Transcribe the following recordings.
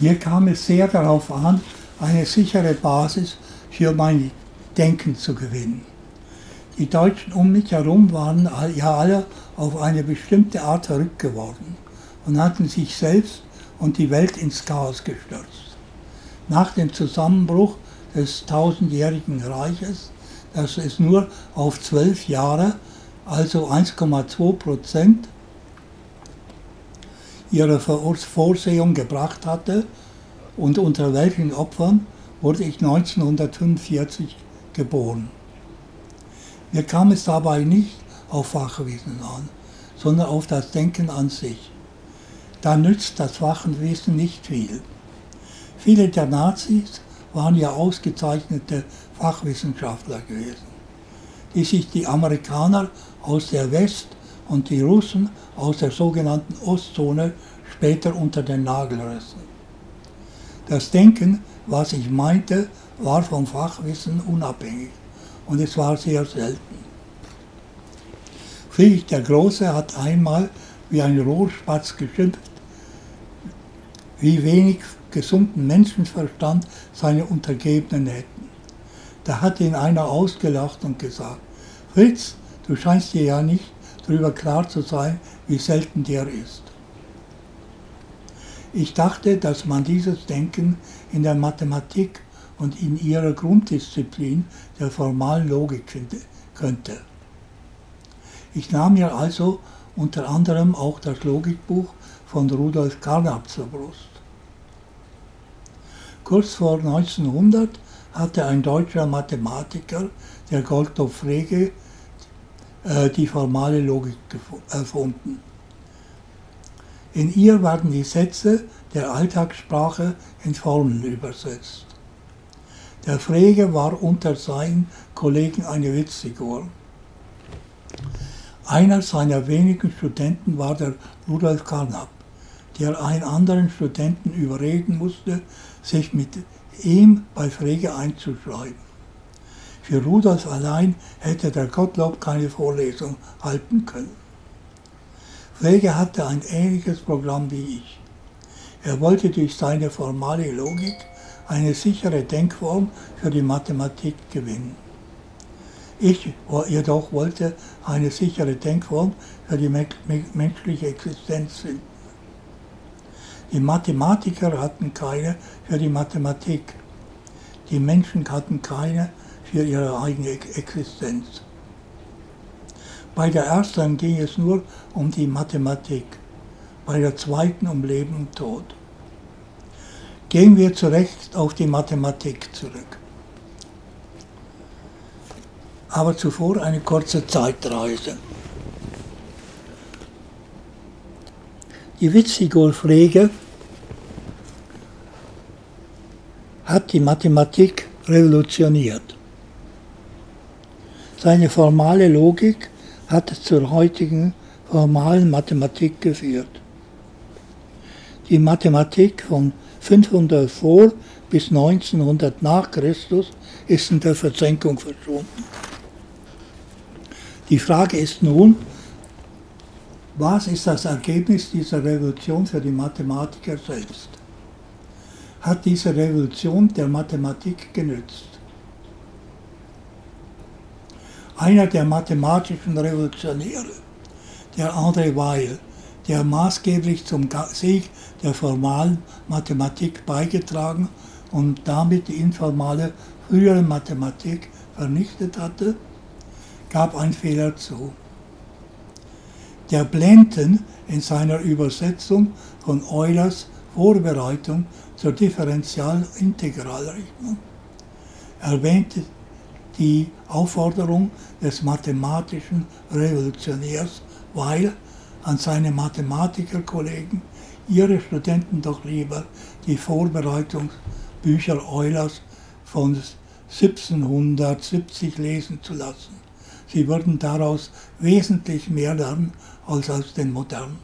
Mir kam es sehr darauf an, eine sichere Basis für mein Denken zu gewinnen. Die Deutschen um mich herum waren ja alle auf eine bestimmte Art verrückt geworden und hatten sich selbst und die Welt ins Chaos gestürzt. Nach dem Zusammenbruch des tausendjährigen Reiches, das es nur auf zwölf Jahre, also 1,2 Prozent ihrer Vorsehung gebracht hatte und unter welchen Opfern wurde ich 1945 geboren. Mir kam es dabei nicht auf Fachwissen an, sondern auf das Denken an sich. Da nützt das Fachwissen nicht viel. Viele der Nazis waren ja ausgezeichnete Fachwissenschaftler gewesen, die sich die Amerikaner aus der West- und die Russen aus der sogenannten Ostzone später unter den Nagel rissen. Das Denken, was ich meinte, war vom Fachwissen unabhängig und es war sehr selten. Friedrich der Große hat einmal wie ein Rohrspatz geschimpft, wie wenig gesunden Menschenverstand seine Untergebenen hätten. Da hat ihn einer ausgelacht und gesagt, Fritz, du scheinst dir ja nicht darüber klar zu sein, wie selten der ist. Ich dachte, dass man dieses Denken in der Mathematik und in ihrer Grunddisziplin der formalen Logik finden könnte. Ich nahm mir also unter anderem auch das Logikbuch von Rudolf Carnap zur Brust. Kurz vor 1900 hatte ein deutscher Mathematiker, der Gottlob Frege, die formale Logik erfunden. In ihr werden die Sätze der Alltagssprache in Formeln übersetzt. Der Frege war unter seinen Kollegen eine Witzfigur. Einer seiner wenigen Studenten war der Rudolf Carnap, der einen anderen Studenten überreden musste, sich mit ihm bei Frege einzuschreiben. Für Rudolf allein hätte der Gottlob keine Vorlesung halten können. Frege hatte ein ähnliches Programm wie ich. Er wollte durch seine formale Logik eine sichere Denkform für die Mathematik gewinnen. Ich jedoch wollte eine sichere Denkform für die menschliche Existenz finden. Die Mathematiker hatten keine für die Mathematik. Die Menschen hatten keine für ihre eigene Existenz. Bei der ersten ging es nur um die Mathematik, bei der zweiten um Leben und Tod. Gehen wir zurecht auf die Mathematik zurück. Aber zuvor eine kurze Zeitreise. Die Witzfigur-Pflege hat die Mathematik revolutioniert. Seine formale Logik hat zur heutigen formalen Mathematik geführt. Die Mathematik von 500 vor bis 1900 nach Christus ist in der Versenkung verschwunden. Die Frage ist nun, was ist das Ergebnis dieser Revolution für die Mathematiker selbst? Hat diese Revolution der Mathematik genützt? Einer der mathematischen Revolutionäre, der André Weil, der maßgeblich zum Sieg der formalen Mathematik beigetragen und damit die informale frühere Mathematik vernichtet hatte, gab einen Fehler zu. Der Blenden in seiner Übersetzung von Eulers Vorbereitung zur Differentialintegralrechnung erwähnte die Aufforderung des mathematischen Revolutionärs, weil an seine Mathematikerkollegen ihre Studenten doch lieber die Vorbereitungsbücher Eulers von 1770 lesen zu lassen. Sie würden daraus wesentlich mehr lernen als aus den modernen.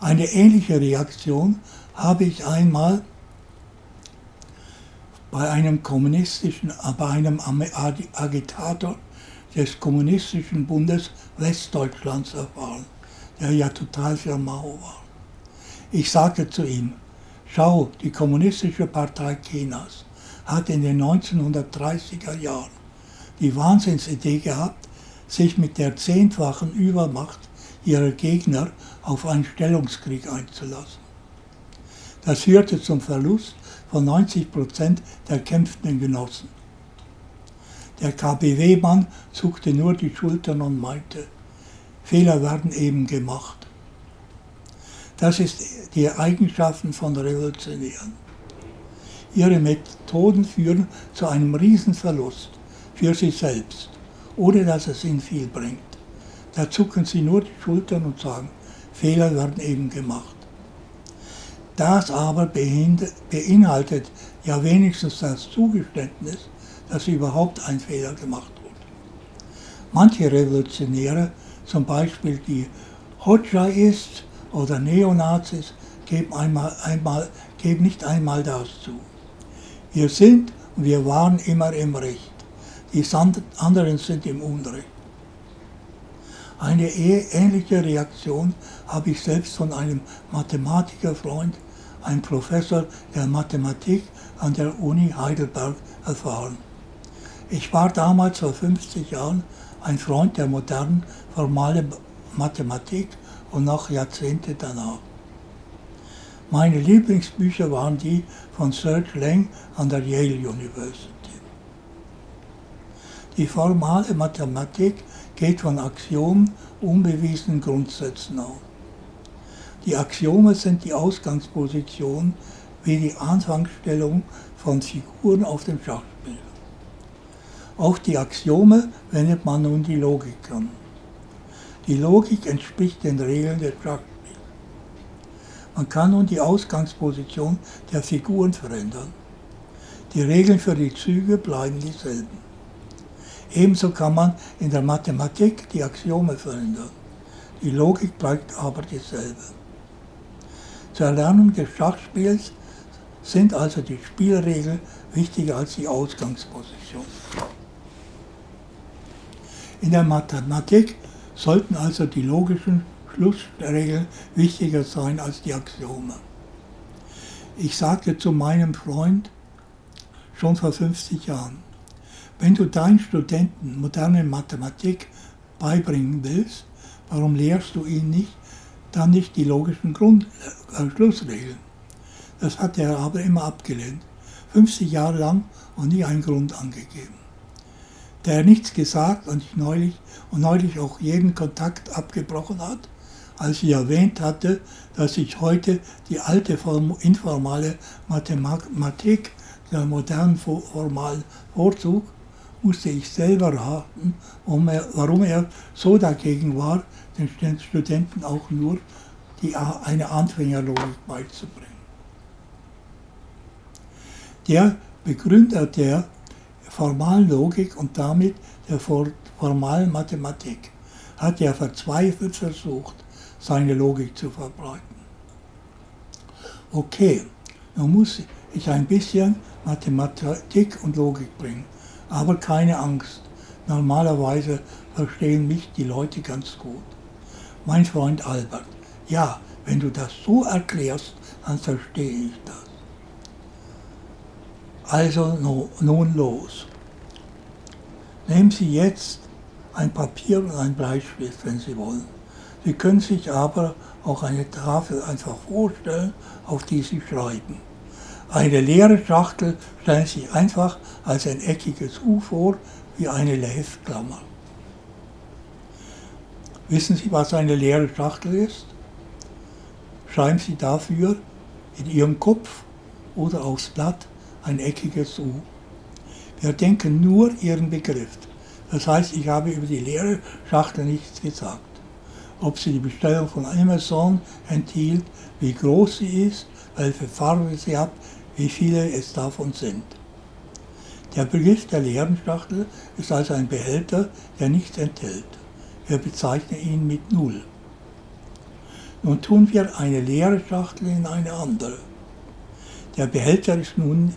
Eine ähnliche Reaktion habe ich einmal bei einem kommunistischen, bei einem Agitator des Kommunistischen Bundes Westdeutschlands erfahren, der ja total für Mao war. Ich sagte zu ihm, schau, die Kommunistische Partei Chinas hat in den 1930er Jahren die Wahnsinnsidee gehabt, sich mit der zehnfachen Übermacht ihrer Gegner auf einen Stellungskrieg einzulassen. Das führte zum Verlust von 90 Prozent der kämpfenden Genossen. Der KPW-Mann zuckte nur die Schultern und meinte, Fehler werden eben gemacht. Das ist die Eigenschaften von Revolutionären. Ihre Methoden führen zu einem Riesenverlust für sie selbst, ohne dass es ihnen viel bringt. Da zucken sie nur die Schultern und sagen, Fehler werden eben gemacht. Das aber beinhaltet ja wenigstens das Zugeständnis, dass überhaupt ein Fehler gemacht wurde. Manche Revolutionäre, zum Beispiel die Hodjaist oder Neonazis, geben, einmal, einmal, geben nicht einmal das zu. Wir sind und wir waren immer im Recht. Die anderen sind im Unrecht. Eine ähnliche Reaktion habe ich selbst von einem Mathematikerfreund, einem Professor der Mathematik an der Uni Heidelberg, erfahren. Ich war damals vor 50 Jahren ein Freund der modernen formalen Mathematik und noch Jahrzehnte danach. Meine Lieblingsbücher waren die von Serge Lang an der Yale University. Die formale Mathematik geht von Axiomen, unbewiesenen Grundsätzen aus. Die Axiome sind die Ausgangsposition wie die Anfangsstellung von Figuren auf dem Schachbrett. Auf die Axiome wendet man nun die Logik an. Die Logik entspricht den Regeln des Schachspiels. Man kann nun die Ausgangsposition der Figuren verändern. Die Regeln für die Züge bleiben dieselben. Ebenso kann man in der Mathematik die Axiome verändern. Die Logik bleibt aber dieselbe. Zur Erlernung des Schachspiels sind also die Spielregeln wichtiger als die Ausgangsposition. In der Mathematik sollten also die logischen Schlussregeln wichtiger sein als die Axiome. Ich sagte zu meinem Freund schon vor 50 Jahren, wenn du deinen Studenten moderne Mathematik beibringen willst, warum lehrst du ihnen nicht dann nicht die logischen Grund äh, Schlussregeln? Das hat er aber immer abgelehnt, 50 Jahre lang und nie einen Grund angegeben der nichts gesagt und neulich und neulich auch jeden Kontakt abgebrochen hat, als ich erwähnt hatte, dass ich heute die alte informale Mathematik der modernen formalen vorzug, musste ich selber raten, warum er so dagegen war, den Studenten auch nur die, eine Anfängerlogik beizubringen. Der Begründer der formalen Logik und damit der formalen Mathematik hat er verzweifelt versucht, seine Logik zu verbreiten. Okay, nun muss ich ein bisschen Mathematik und Logik bringen, aber keine Angst. Normalerweise verstehen mich die Leute ganz gut. Mein Freund Albert, ja, wenn du das so erklärst, dann verstehe ich das. Also nun los. Nehmen Sie jetzt ein Papier und ein Bleistift, wenn Sie wollen. Sie können sich aber auch eine Tafel einfach vorstellen, auf die Sie schreiben. Eine leere Schachtel stellen Sie sich einfach als ein eckiges U vor, wie eine Heftklammer. Wissen Sie, was eine leere Schachtel ist? Schreiben Sie dafür in Ihrem Kopf oder aufs Blatt ein eckiges U. Wir denken nur ihren Begriff. Das heißt, ich habe über die leere Schachtel nichts gesagt. Ob sie die Bestellung von Amazon enthielt, wie groß sie ist, welche Farbe sie hat, wie viele es davon sind. Der Begriff der leeren Schachtel ist also ein Behälter, der nichts enthält. Wir bezeichnen ihn mit Null. Nun tun wir eine leere Schachtel in eine andere. Der Behälter ist nun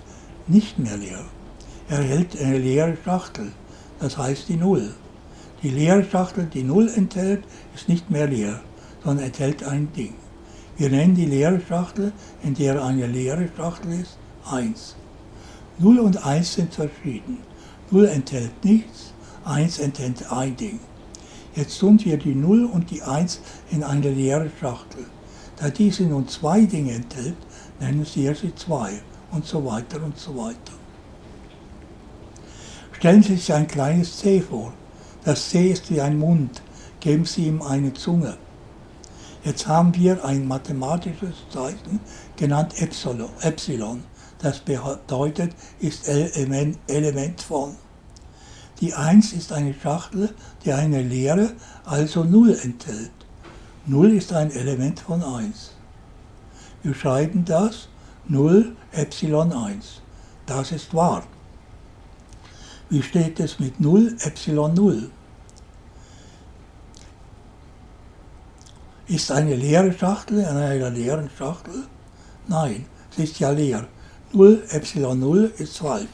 nicht mehr leer. Er hält eine leere Schachtel, das heißt die Null. Die leere Schachtel, die Null enthält, ist nicht mehr leer, sondern enthält ein Ding. Wir nennen die leere Schachtel, in der eine leere Schachtel ist, 1. 0 und 1 sind verschieden. 0 enthält nichts, 1 enthält ein Ding. Jetzt tun wir die 0 und die 1 in eine leere Schachtel. Da diese nun zwei Dinge enthält, nennen wir sie 2 und so weiter und so weiter. Stellen Sie sich ein kleines C vor. Das C ist wie ein Mund. Geben Sie ihm eine Zunge. Jetzt haben wir ein mathematisches Zeichen genannt Epsilon. Das bedeutet, ist Element, von. Die 1 ist eine Schachtel, die eine Leere, also 0 enthält. 0 ist ein Element von 1. Wir schreiben das 0 Epsilon 1. Das ist wahr. Wie steht es mit 0 Epsilon 0? Ist eine leere Schachtel in einer leeren Schachtel? Nein, sie ist ja leer. 0 Epsilon 0 ist falsch.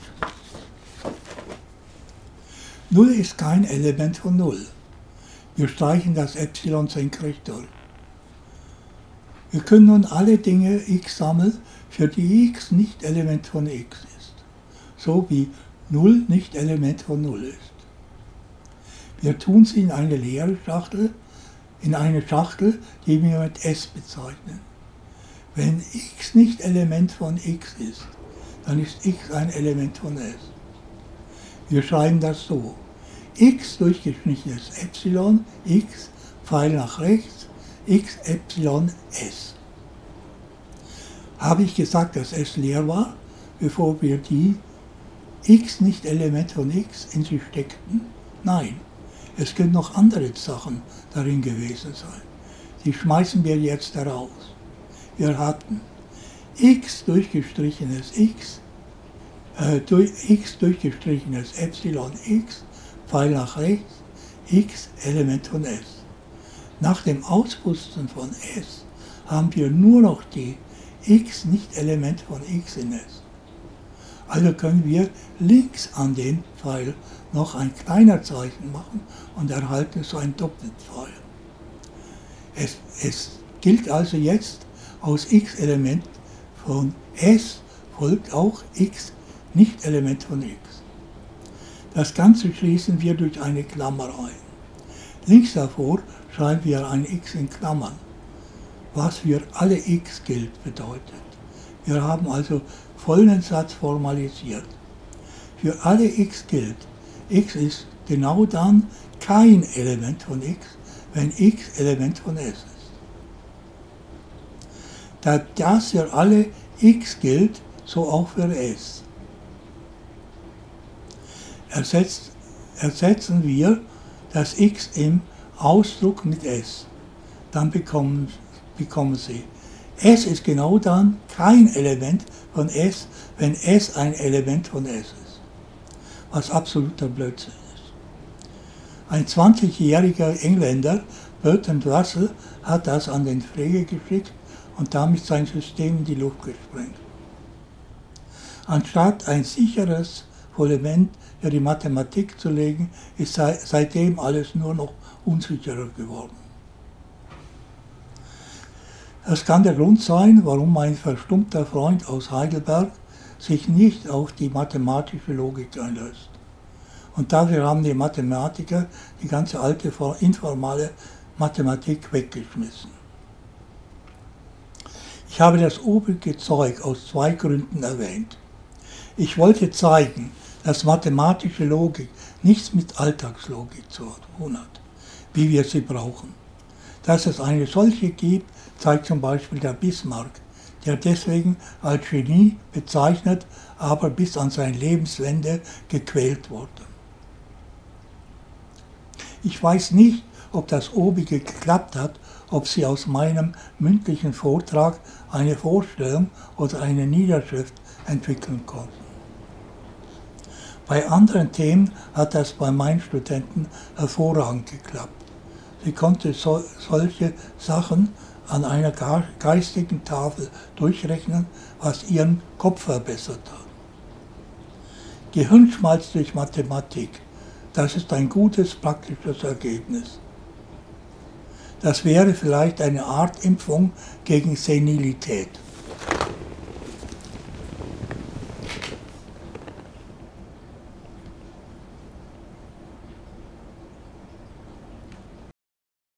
0 ist kein Element von 0. Wir streichen das Epsilon senkrecht durch. Wir können nun alle Dinge x sammeln, für die x nicht Element von x ist. So wie 0 nicht Element von 0 ist. Wir tun sie in eine leere Schachtel, in eine Schachtel, die wir mit S bezeichnen. Wenn x nicht Element von x ist, dann ist x ein Element von S. Wir schreiben das so. x durchgestrichenes Epsilon, x, Pfeil nach rechts, x Epsilon S. Habe ich gesagt, dass S leer war, bevor wir die x nicht Element von x in sie steckten? Nein. Es können noch andere Sachen darin gewesen sein. Die schmeißen wir jetzt heraus. Wir hatten x durchgestrichenes x, äh, durch x durchgestrichenes Epsilon x, Pfeil nach rechts, x Element von S. Nach dem Auspusten von S haben wir nur noch die x nicht Element von x in S. Also können wir links an den Pfeil noch ein kleiner Zeichen machen und erhalten so ein Doppelpfeil. Es, es gilt also jetzt aus x-Element von S folgt auch x nicht-Element von x. Das Ganze schließen wir durch eine Klammer ein. Links davor schreiben wir ein x in Klammern, was für alle x gilt bedeutet. Wir haben also folgenden Satz formalisiert. Für alle x gilt, x ist genau dann kein Element von x, wenn x Element von s ist. Da das für alle x gilt, so auch für s. Ersetzt, ersetzen wir das x im Ausdruck mit s. Dann bekommen, bekommen Sie. S ist genau dann kein Element von S, wenn S ein Element von S ist. Was absoluter Blödsinn ist. Ein 20-jähriger Engländer, Bertrand Russell, hat das an den Frege geschickt und damit sein System in die Luft gesprengt. Anstatt ein sicheres Fundament für die Mathematik zu legen, ist seitdem alles nur noch unsicherer geworden. Das kann der Grund sein, warum mein verstummter Freund aus Heidelberg sich nicht auf die mathematische Logik einlässt. Und dafür haben die Mathematiker die ganze alte informale Mathematik weggeschmissen. Ich habe das obrige Zeug aus zwei Gründen erwähnt. Ich wollte zeigen, dass mathematische Logik nichts mit Alltagslogik zu tun hat, wie wir sie brauchen. Dass es eine solche gibt, zeigt zum Beispiel der Bismarck, der deswegen als Genie bezeichnet, aber bis an sein Lebensende gequält wurde. Ich weiß nicht, ob das obige geklappt hat, ob Sie aus meinem mündlichen Vortrag eine Vorstellung oder eine Niederschrift entwickeln konnten. Bei anderen Themen hat das bei meinen Studenten hervorragend geklappt. Sie konnte so, solche Sachen an einer geistigen Tafel durchrechnen, was ihren Kopf verbessert hat. Gehirnschmalz durch Mathematik, das ist ein gutes praktisches Ergebnis. Das wäre vielleicht eine Art Impfung gegen Senilität.